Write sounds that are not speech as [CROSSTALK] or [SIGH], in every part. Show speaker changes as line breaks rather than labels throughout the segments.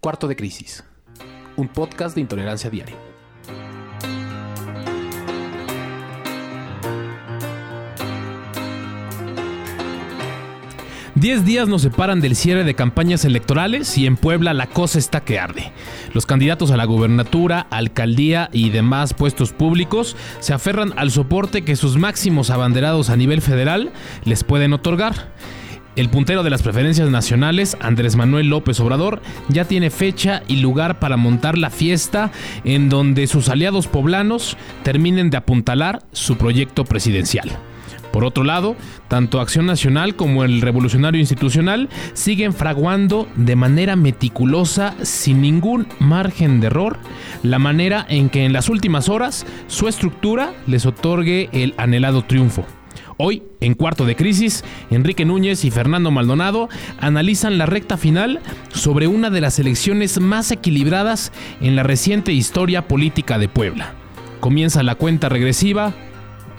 Cuarto de Crisis, un podcast de intolerancia diaria. Diez días nos separan del cierre de campañas electorales y en Puebla la cosa está que arde. Los candidatos a la gubernatura, alcaldía y demás puestos públicos se aferran al soporte que sus máximos abanderados a nivel federal les pueden otorgar. El puntero de las preferencias nacionales, Andrés Manuel López Obrador, ya tiene fecha y lugar para montar la fiesta en donde sus aliados poblanos terminen de apuntalar su proyecto presidencial. Por otro lado, tanto Acción Nacional como el Revolucionario Institucional siguen fraguando de manera meticulosa, sin ningún margen de error, la manera en que en las últimas horas su estructura les otorgue el anhelado triunfo. Hoy, en Cuarto de Crisis, Enrique Núñez y Fernando Maldonado analizan la recta final sobre una de las elecciones más equilibradas en la reciente historia política de Puebla. Comienza la cuenta regresiva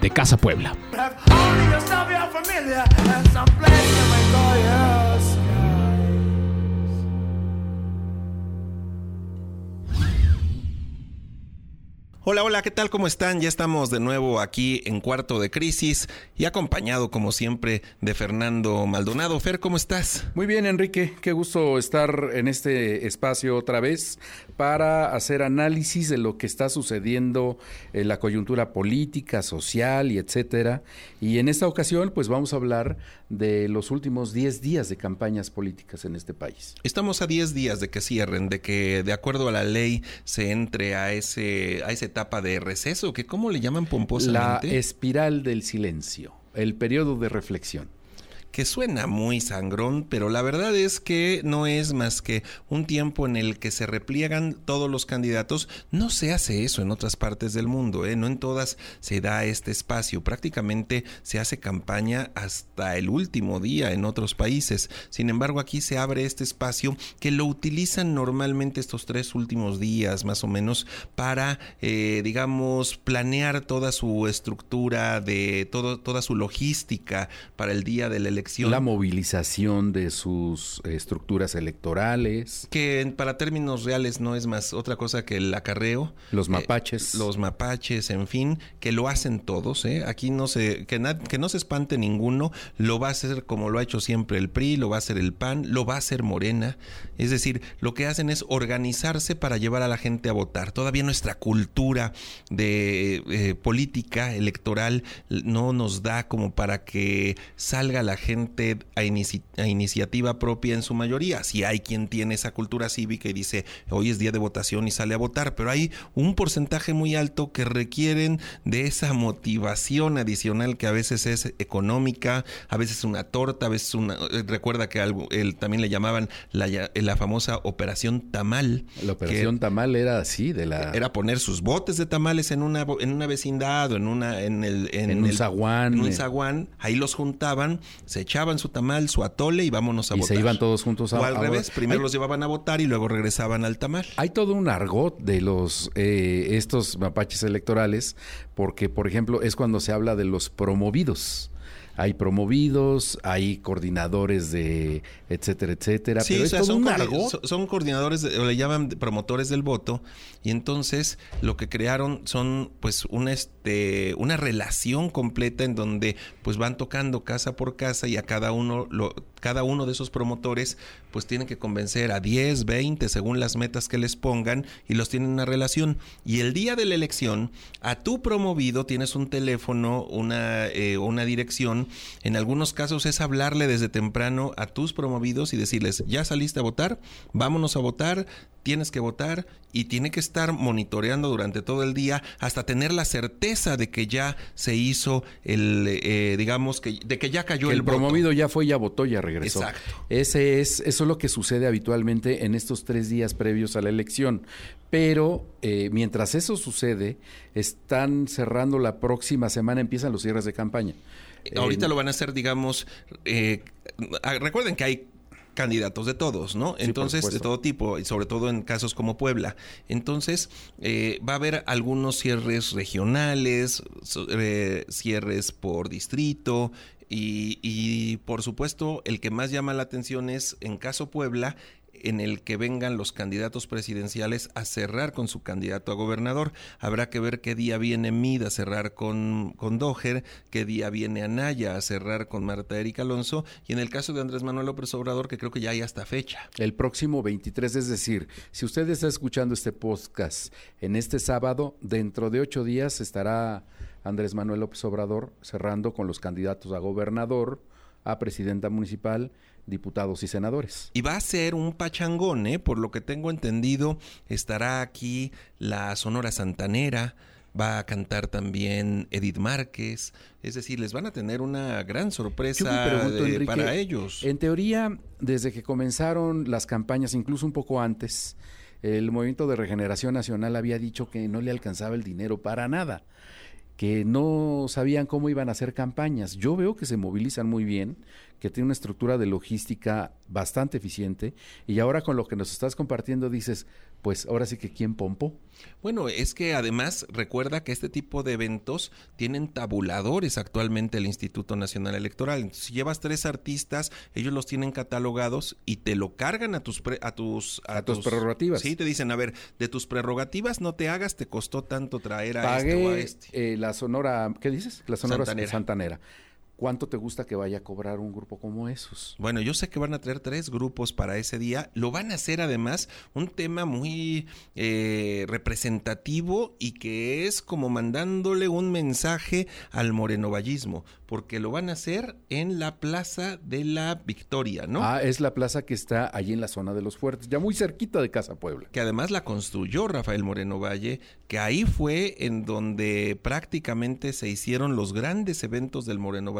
de Casa Puebla.
Hola, hola, ¿qué tal? ¿Cómo están? Ya estamos de nuevo aquí en Cuarto de Crisis y acompañado como siempre de Fernando Maldonado. Fer, ¿cómo estás?
Muy bien, Enrique. Qué gusto estar en este espacio otra vez para hacer análisis de lo que está sucediendo en la coyuntura política, social y etcétera. Y en esta ocasión, pues vamos a hablar de los últimos 10 días de campañas políticas en este país.
Estamos a 10 días de que cierren, de que de acuerdo a la ley se entre a ese a esa etapa de receso, que cómo le llaman pomposamente?
La espiral del silencio, el periodo de reflexión
que suena muy sangrón, pero la verdad es que no es más que un tiempo en el que se repliegan todos los candidatos. No se hace eso en otras partes del mundo, ¿eh? no en todas se da este espacio. Prácticamente se hace campaña hasta el último día en otros países. Sin embargo, aquí se abre este espacio que lo utilizan normalmente estos tres últimos días, más o menos, para, eh, digamos, planear toda su estructura, de todo, toda su logística para el día de la elección
la movilización de sus estructuras electorales.
Que para términos reales no es más otra cosa que el acarreo.
Los eh, mapaches.
los mapaches, en fin, que lo hacen todos. ¿eh? Aquí no se, que, que no se espante ninguno. Lo va a hacer como lo ha hecho siempre el PRI, lo va a hacer el PAN, lo va a hacer Morena. Es decir, lo que hacen es organizarse para llevar a la gente a votar. Todavía nuestra cultura de eh, política electoral no nos da como para que salga la gente a, iniciativa propia en su mayoría. Si hay quien tiene esa cultura cívica y dice, hoy es día de votación y sale a votar, pero hay un porcentaje muy alto que requieren de esa motivación adicional que a veces es económica, a veces una torta, a veces una... Eh, recuerda que algo, él, también le llamaban la, la famosa operación tamal.
La operación tamal era así, de la...
Era poner sus botes de tamales en una, en una vecindad o en, una, en, el,
en, un zaguán.
En un eh. zaguán, ahí los juntaban, se echaban su tamal, su atole y vámonos a votar.
Y se iban todos juntos
a O al revés, primero los llevaban a votar y luego regresaban al tamal.
Hay todo un argot de los eh, estos mapaches electorales, porque, por ejemplo, es cuando se habla de los promovidos hay promovidos, hay coordinadores de etcétera, etcétera.
Sí, pero es son, un son coordinadores, o le llaman promotores del voto, y entonces lo que crearon son pues una, este, una relación completa en donde pues van tocando casa por casa y a cada uno cada uno de esos promotores pues tiene que convencer a 10, 20 según las metas que les pongan y los tienen una relación. Y el día de la elección, a tu promovido tienes un teléfono, una, eh, una dirección. En algunos casos es hablarle desde temprano a tus promovidos y decirles, ya saliste a votar, vámonos a votar, tienes que votar y tiene que estar monitoreando durante todo el día hasta tener la certeza de que ya se hizo el, eh, digamos, que, de que ya cayó el,
promovido ya fue, ya votó, ya regresó. Exacto. Ese es, eso es lo que sucede habitualmente en estos tres días previos a la elección. Pero eh, mientras eso sucede, están cerrando la próxima semana, empiezan los cierres de campaña.
Ahorita lo van a hacer, digamos, eh, recuerden que hay candidatos de todos, ¿no? Entonces, de todo tipo, y sobre todo en casos como Puebla. Entonces, eh, va a haber algunos cierres regionales, eh, cierres por distrito, y, y, por supuesto, el que más llama la atención es, en caso Puebla, en el que vengan los candidatos presidenciales a cerrar con su candidato a gobernador. Habrá que ver qué día viene Mid a cerrar con, con Doher, qué día viene Anaya a cerrar con Marta Erika Alonso, y en el caso de Andrés Manuel López Obrador, que creo que ya hay hasta fecha.
El próximo 23, es decir, si usted está escuchando este podcast en este sábado, dentro de ocho días estará Andrés Manuel López Obrador cerrando con los candidatos a gobernador, a presidenta municipal, diputados y senadores.
Y va a ser un pachangón, ¿eh? por lo que tengo entendido, estará aquí la Sonora Santanera, va a cantar también Edith Márquez, es decir, les van a tener una gran sorpresa para ellos.
En teoría, desde que comenzaron las campañas, incluso un poco antes, el Movimiento de Regeneración Nacional había dicho que no le alcanzaba el dinero para nada que no sabían cómo iban a hacer campañas. Yo veo que se movilizan muy bien, que tiene una estructura de logística bastante eficiente y ahora con lo que nos estás compartiendo dices, pues ahora sí que quién pompo.
Bueno, es que además recuerda que este tipo de eventos tienen tabuladores actualmente el Instituto Nacional Electoral. si llevas tres artistas, ellos los tienen catalogados y te lo cargan a tus a tus
a, tus, prerrogativas.
Sí, te dicen, a ver, de tus prerrogativas no te hagas, te costó tanto traer a este o a este.
Eh, la Sonora, ¿qué dices? La Sonora Santanera. ¿Cuánto te gusta que vaya a cobrar un grupo como esos?
Bueno, yo sé que van a traer tres grupos para ese día. Lo van a hacer además un tema muy eh, representativo y que es como mandándole un mensaje al morenovallismo, porque lo van a hacer en la Plaza de la Victoria, ¿no?
Ah, es la plaza que está allí en la zona de los fuertes, ya muy cerquita de Casa Puebla.
Que además la construyó Rafael Moreno Valle, que ahí fue en donde prácticamente se hicieron los grandes eventos del Moreno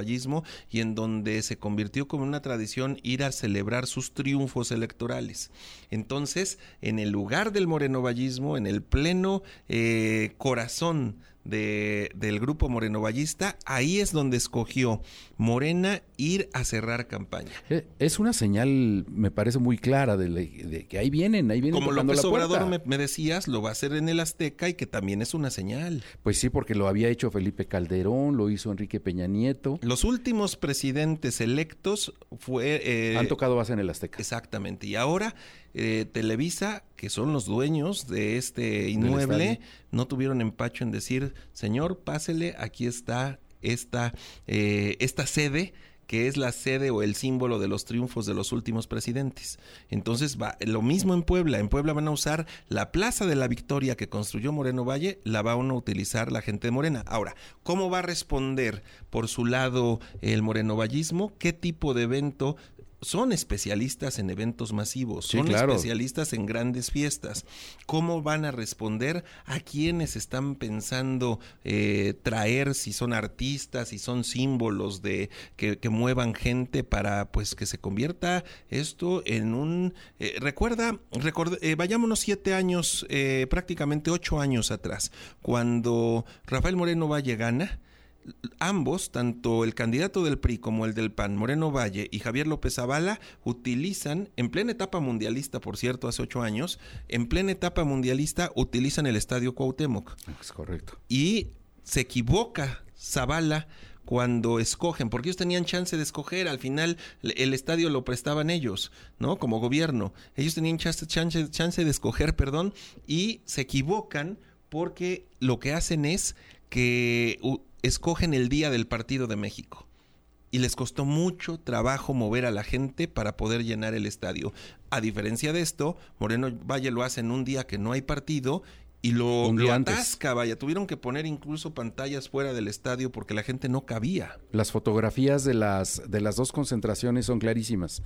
Y en donde se convirtió como una tradición ir a celebrar sus triunfos electorales. Entonces, en el lugar del morenovallismo, en el pleno eh, corazón de, del grupo morenovallista, ahí es donde escogió Morena ir a cerrar campaña.
Eh, es una señal, me parece muy clara, de, que ahí vienen, ahí vienen.
Como López Obrador me, me, decías, lo va a hacer en el Azteca y que también es una señal.
Pues sí, porque lo había hecho Felipe Calderón, lo hizo Enrique Peña Nieto.
Los últimos presidentes electos fue...
Eh, Han tocado base en el Azteca.
Exactamente. Y ahora eh, Televisa, que son los dueños de este inmueble, no tuvieron empacho en decir, señor, pásele, aquí está esta, eh, esta sede que es la sede o el símbolo de los triunfos de los últimos presidentes. Entonces, va, lo mismo en Puebla. En Puebla van a usar la Plaza de la Victoria que construyó Moreno Valle, la van a utilizar la gente de Morena. Ahora, ¿cómo va a responder por su lado el morenovallismo? ¿Qué tipo de evento son especialistas en eventos masivos, son especialistas en grandes fiestas. ¿Cómo van a responder a quienes están pensando eh, traer, si son artistas, si son símbolos de que, muevan gente para pues que se convierta esto en un eh, recuerda, eh, vayámonos siete años, prácticamente ocho años atrás, cuando Rafael Moreno Valle gana ambos, tanto el candidato del PRI como el del PAN, Moreno Valle y Javier López Zavala, utilizan, en plena etapa mundialista, por cierto, hace ocho años, en plena etapa mundialista utilizan el estadio Cuauhtémoc.
Es correcto.
Y se equivoca Zavala cuando escogen, porque ellos tenían chance de escoger, al final el estadio lo prestaban ellos, ¿no? Como gobierno. Ellos tenían chance, chance, chance de escoger, [LAUGHS] perdón, y se equivocan porque lo que hacen es que escogen el día del partido de México. Y les costó mucho trabajo mover a la gente para poder llenar el estadio. A diferencia de esto, Moreno Valle lo hace en un día que no hay partido y lo, lo atasca, vaya. Tuvieron que poner incluso pantallas fuera del estadio porque la gente no cabía.
Las fotografías de las, de las dos concentraciones son clarísimas.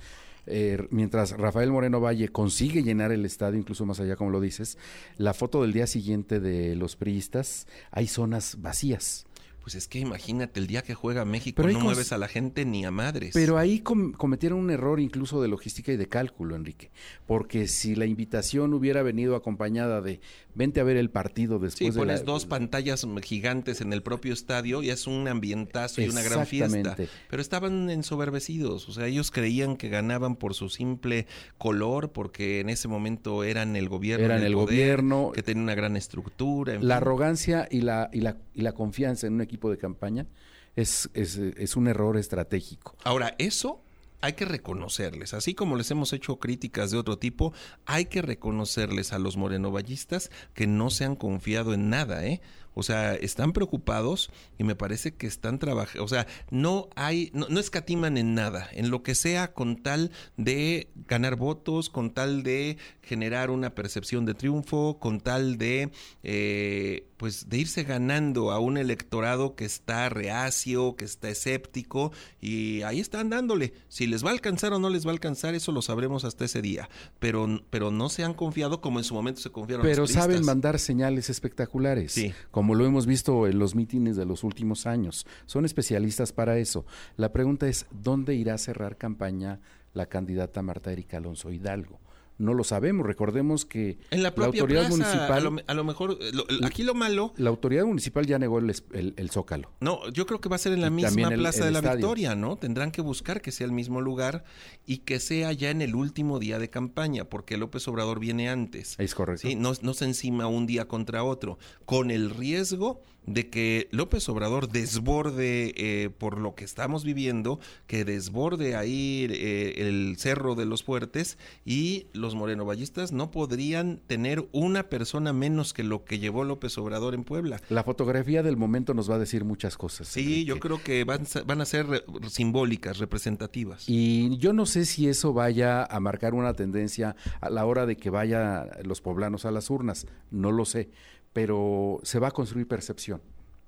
Eh, mientras Rafael Moreno Valle consigue llenar el estadio, incluso más allá, como lo dices, la foto del día siguiente de los priistas, hay zonas vacías
pues es que imagínate, el día que juega México no mueves a la gente ni a madres.
Pero ahí cometieron un error incluso de logística y de cálculo, Enrique. Porque si la invitación hubiera venido acompañada de vente a ver el partido después
sí, pones dos pantallas gigantes en el propio estadio y es un ambientazo y una gran fiesta. Pero estaban ensoberbecidos, o sea, ellos creían que ganaban por su simple color, porque en ese momento eran el gobierno.
Eran el, gobierno.
Que tenía una gran estructura.
la arrogancia y la, y, la, y la confianza en un equipo de campaña es, es, un error estratégico.
Ahora, eso hay que reconocerles, así como les hemos hecho críticas de otro tipo, hay que reconocerles a los morenovallistas que no se han confiado en nada, ¿eh? O sea, están preocupados y me parece que están trabajando, o sea, no hay, no, no, escatiman en nada, en lo que sea con tal de ganar votos, con tal de generar una percepción de triunfo, con tal de, eh, pues, de irse ganando a un electorado que está reacio, que está escéptico y ahí están dándole. Si les va a alcanzar o no les va a alcanzar, eso lo sabremos hasta ese día. Pero, pero no se han confiado como en su momento se confiaron.
Pero saben mandar señales espectaculares. Sí como lo hemos visto en los mítines de los últimos años. Son especialistas para eso. La pregunta es, ¿dónde irá a cerrar campaña la candidata Marta Erika Alonso Hidalgo? No lo sabemos. Recordemos que
en la, autoridad municipal. A lo, mejor, aquí lo malo.
La autoridad municipal ya negó el, el, Zócalo.
No, yo creo que va a ser en la misma Plaza de la Victoria, ¿no? Tendrán que buscar que sea el mismo lugar y que sea ya en el último día de campaña, porque López Obrador viene antes.
Es correcto.
¿sí? No, no se encima un día contra otro, con el riesgo de que López Obrador desborde eh, por lo que estamos viviendo, que desborde ahí eh, el Cerro de los Fuertes y los morenovallistas no podrían tener una persona menos que lo que llevó López Obrador en Puebla.
La fotografía del momento nos va a decir muchas cosas.
Sí, yo creo que van, van a ser simbólicas, representativas.
Y yo no sé si eso vaya a marcar una tendencia a la hora de que vayan los poblanos a las urnas, no lo sé pero se va a construir percepción.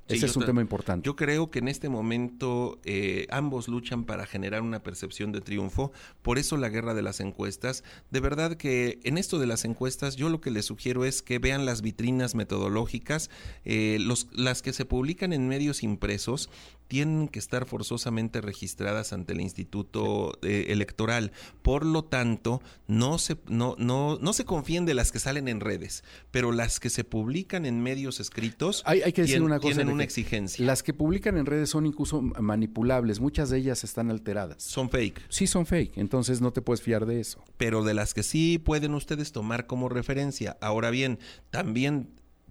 Ese es un tema importante.
Yo creo que en este momento eh, ambos luchan para generar una percepción de triunfo, por eso la guerra de las encuestas. De verdad que en esto de las encuestas yo lo que les sugiero es que vean las vitrinas metodológicas, eh, los, las que se publican en medios impresos tienen que estar forzosamente registradas ante el Instituto eh, Electoral. Por lo tanto, no se, no, no, no se confíen de las que salen en redes, pero las que se publican en medios escritos
hay, que decir una cosa,
tienen una exigencia.
Las que publican en redes son incluso manipulables, muchas de ellas están alteradas.
Son fake.
Sí, son fake, entonces no te puedes fiar de eso.
Pero de las que sí pueden ustedes tomar como referencia. Ahora bien, también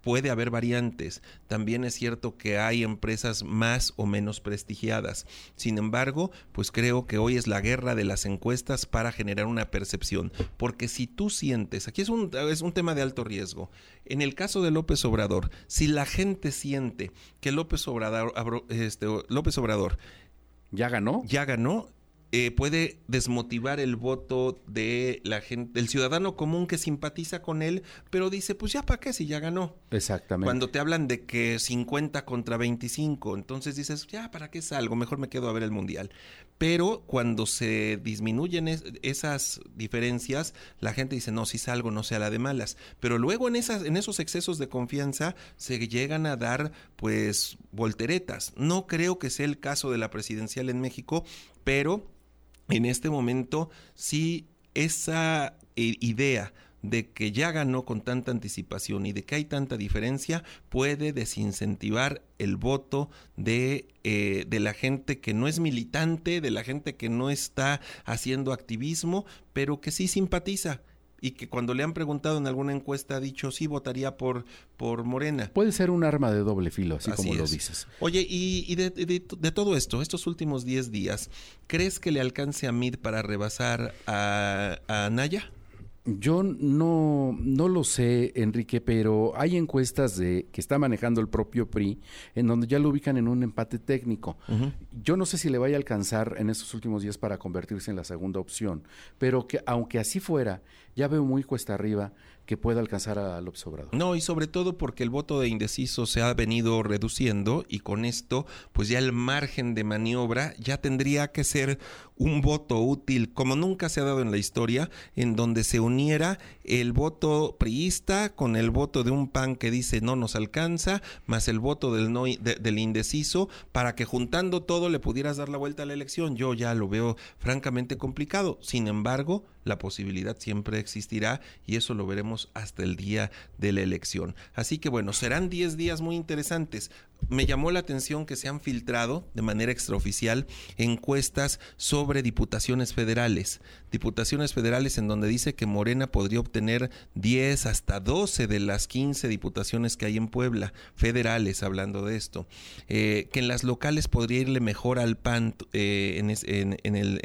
puede haber variantes. También es cierto que hay empresas más o menos prestigiadas. Sin embargo, pues creo que hoy es la guerra de las encuestas para generar una percepción. Porque si tú sientes, aquí es un, es un tema de alto riesgo. En el caso de López Obrador, si la gente siente que López Obrador, este, López Obrador
ya ganó,
ya ganó, eh, puede desmotivar el voto de la gente, del ciudadano común que simpatiza con él, pero dice, pues ya para qué si ya ganó.
Exactamente.
Cuando te hablan de que 50 contra 25, entonces dices, ya para qué salgo, mejor me quedo a ver el mundial. Pero cuando se disminuyen esas diferencias, la gente dice, no, si salgo, no sea la de malas. Pero luego en, esas, en esos excesos de confianza se llegan a dar, pues, volteretas. No creo que sea el caso de la presidencial en México, pero en este momento sí esa eh, idea de que ya ganó con tanta anticipación y de que hay tanta diferencia puede desincentivar el voto de, eh, de la gente que no es militante, de la gente que no está haciendo activismo, pero que sí simpatiza y que cuando le han preguntado en alguna encuesta ha dicho sí votaría por, por Morena.
Puede ser un arma de doble filo, así, como lo dices.
Oye, y, de, de, todo esto, estos últimos 10 días, ¿crees que le alcance a Mid para rebasar a, a Naya?
Yo no, no lo sé, Enrique, pero hay encuestas de que está manejando el propio PRI en donde ya lo ubican en un empate técnico. Yo no sé si le vaya a alcanzar en estos últimos días para convertirse en la segunda opción, pero que aunque así fuera, ya veo muy cuesta arriba que pueda alcanzar a López Obrador.
No, y sobre todo porque el voto de indeciso se ha venido reduciendo y con esto, pues ya el margen de maniobra ya tendría que ser un voto útil, como nunca se ha dado en la historia, en donde se uniera el voto priista con el voto de un PAN que dice no nos alcanza, más el voto del, no, del indeciso, para que juntando todo le pudieras dar la vuelta a la elección. Yo ya lo veo francamente complicado. Sin embargo, la posibilidad siempre existirá y eso lo veremos hasta el día de la elección. Así que bueno, serán 10 días muy interesantes. Me llamó la atención que se han filtrado de manera extraoficial encuestas sobre diputaciones federales. Diputaciones federales en donde dice que Morena podría obtener 10 hasta 12 de las 15 diputaciones que hay en Puebla, federales hablando de esto. Eh, que en las locales podría irle mejor al PAN, eh, en,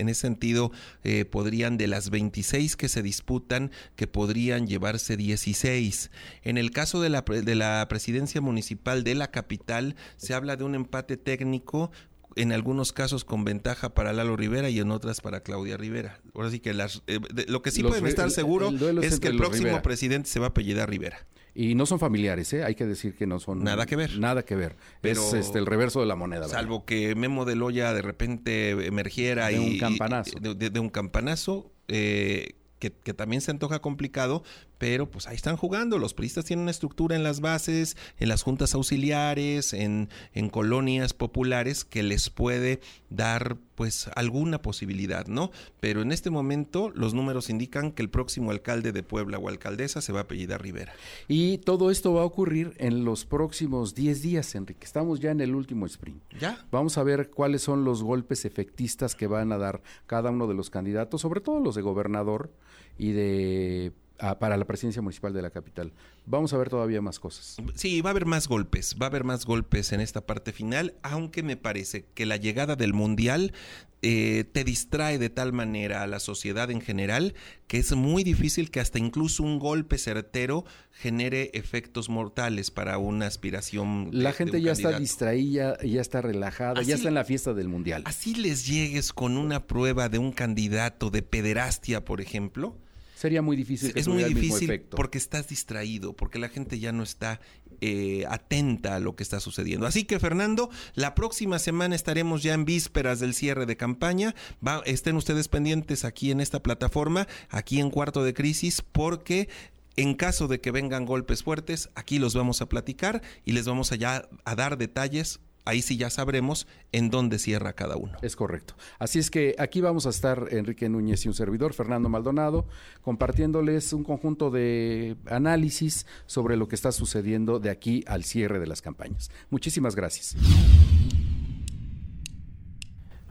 ese sentido eh, podrían de las 26 que se disputan, que podrían llevarse 16. En el caso de la, de la presidencia municipal de la capital, se habla de un empate técnico en algunos casos con ventaja para Lalo Rivera y en otras para Claudia Rivera. Ahora sí que las, eh, lo que sí pueden estar seguros es que el próximo presidente se va a apellidar Rivera.
Y no son familiares, ¿eh? hay que decir que no son...
Nada que ver.
Nada que ver. Pero, es este, el reverso de la moneda.
Salvo que Memo de Loya de repente emergiera
de
y...
Un campanazo.
de, un campanazo. Eh, que, que, también se antoja complicado, pero pues ahí están jugando. Los priistas tienen una estructura en las bases, en las juntas auxiliares, en, en colonias populares que les puede dar pues alguna posibilidad, ¿no? Pero en este momento los números indican que el próximo alcalde de Puebla o alcaldesa se va a apellidar Rivera.
Y todo esto va a ocurrir en los próximos 10 días, Enrique. Estamos ya en el último sprint.
Ya.
Vamos a ver cuáles son los golpes efectistas que van a dar cada uno de los candidatos, sobre todo los de gobernador y de para la presidencia municipal de la capital. Vamos a ver todavía más cosas.
Sí, va a haber más golpes, va a haber más golpes en esta parte final, aunque me parece que la llegada del Mundial eh, te distrae de tal manera a la sociedad en general que es muy difícil que hasta incluso un golpe certero genere efectos mortales para una aspiración.
la gente ya está distraída, ya está relajada, ya está en la fiesta del Mundial.
Así les llegues con una prueba de un candidato de pederastia, por ejemplo
sería muy difícil.
Que es muy difícil porque estás distraído, porque la gente ya no está eh, atenta a lo que está sucediendo. Así que Fernando, la próxima semana estaremos ya en vísperas del cierre de campaña. estén ustedes pendientes aquí en esta plataforma, aquí en Cuarto de Crisis, porque en caso de que vengan golpes fuertes, aquí los vamos a platicar y les vamos a, a dar detalles ahí sí ya sabremos en dónde cierra cada uno.
Es correcto. Así es que aquí vamos a estar Enrique Núñez y un servidor, Fernando Maldonado, compartiéndoles un conjunto de análisis sobre lo que está sucediendo de aquí al cierre de las campañas. Muchísimas gracias.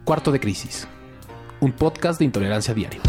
Cuarto de Crisis, un podcast de intolerancia diaria.